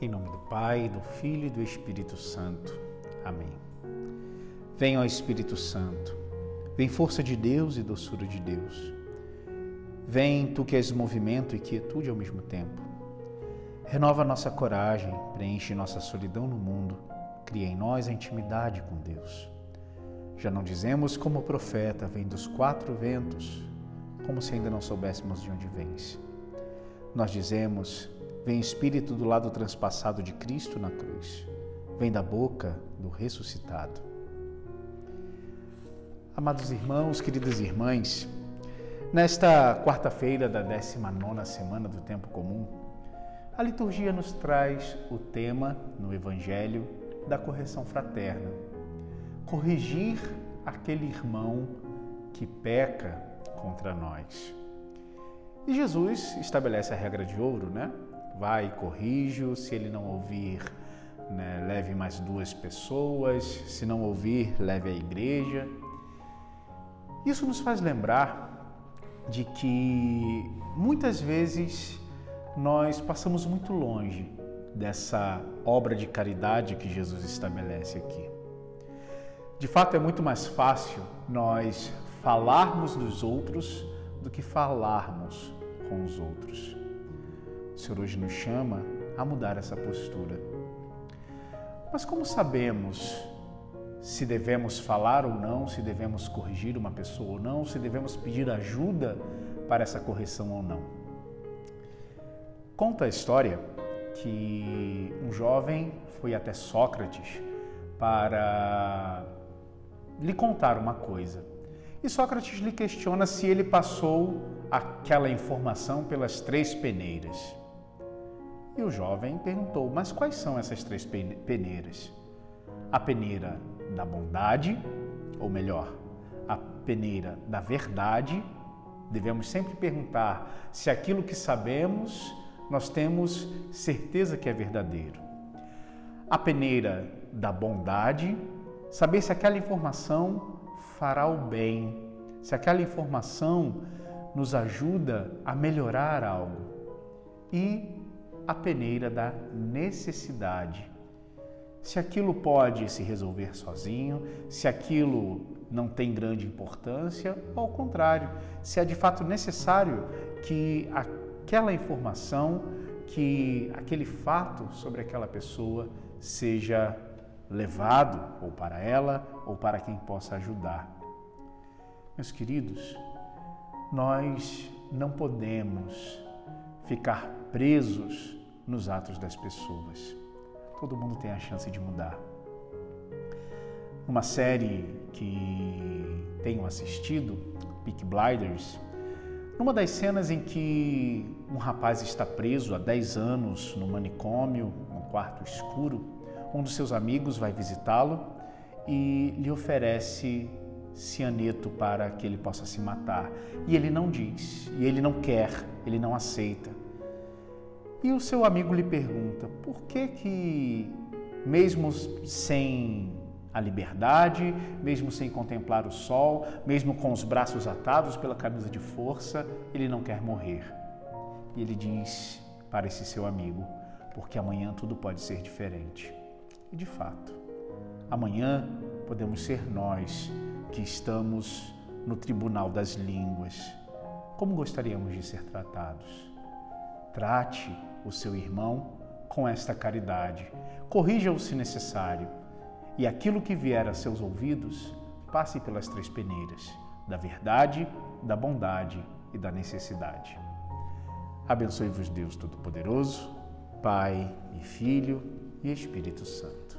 Em nome do Pai, do Filho e do Espírito Santo. Amém. Venha, ó Espírito Santo, vem força de Deus e doçura de Deus. Vem, tu que és movimento e quietude ao mesmo tempo. Renova nossa coragem, preenche nossa solidão no mundo, cria em nós a intimidade com Deus. Já não dizemos como o profeta, vem dos quatro ventos, como se ainda não soubéssemos de onde vens. Nós dizemos, Vem Espírito do lado transpassado de Cristo na cruz. Vem da boca do ressuscitado. Amados irmãos, queridas irmãs, nesta quarta-feira da 19 semana do Tempo Comum, a liturgia nos traz o tema no Evangelho da correção fraterna. Corrigir aquele irmão que peca contra nós. E Jesus estabelece a regra de ouro, né? Vai corrige-o, se ele não ouvir, né, leve mais duas pessoas, se não ouvir, leve a igreja. Isso nos faz lembrar de que muitas vezes nós passamos muito longe dessa obra de caridade que Jesus estabelece aqui. De fato, é muito mais fácil nós falarmos dos outros do que falarmos com os outros. O Senhor hoje nos chama a mudar essa postura. Mas como sabemos se devemos falar ou não, se devemos corrigir uma pessoa ou não, se devemos pedir ajuda para essa correção ou não? Conta a história que um jovem foi até Sócrates para lhe contar uma coisa. E Sócrates lhe questiona se ele passou aquela informação pelas três peneiras. E o jovem perguntou: Mas quais são essas três peneiras? A peneira da bondade, ou melhor, a peneira da verdade. Devemos sempre perguntar se aquilo que sabemos nós temos certeza que é verdadeiro. A peneira da bondade, saber se aquela informação fará o bem, se aquela informação nos ajuda a melhorar algo. E a peneira da necessidade. Se aquilo pode se resolver sozinho, se aquilo não tem grande importância, ou ao contrário, se é de fato necessário que aquela informação, que aquele fato sobre aquela pessoa seja levado ou para ela ou para quem possa ajudar. Meus queridos, nós não podemos ficar presos nos atos das pessoas. Todo mundo tem a chance de mudar. Uma série que tenho assistido, Peak Blinders, numa das cenas em que um rapaz está preso há 10 anos no manicômio, num quarto escuro, um dos seus amigos vai visitá-lo e lhe oferece cianeto para que ele possa se matar. E ele não diz, e ele não quer, ele não aceita. E o seu amigo lhe pergunta: por que que, mesmo sem a liberdade, mesmo sem contemplar o sol, mesmo com os braços atados pela camisa de força, ele não quer morrer? E ele diz para esse seu amigo: porque amanhã tudo pode ser diferente. E de fato, amanhã podemos ser nós que estamos no tribunal das línguas. Como gostaríamos de ser tratados? Trate o seu irmão com esta caridade. Corrija-o se necessário. E aquilo que vier a seus ouvidos, passe pelas três peneiras da verdade, da bondade e da necessidade. Abençoe-vos Deus Todo-Poderoso, Pai e Filho e Espírito Santo.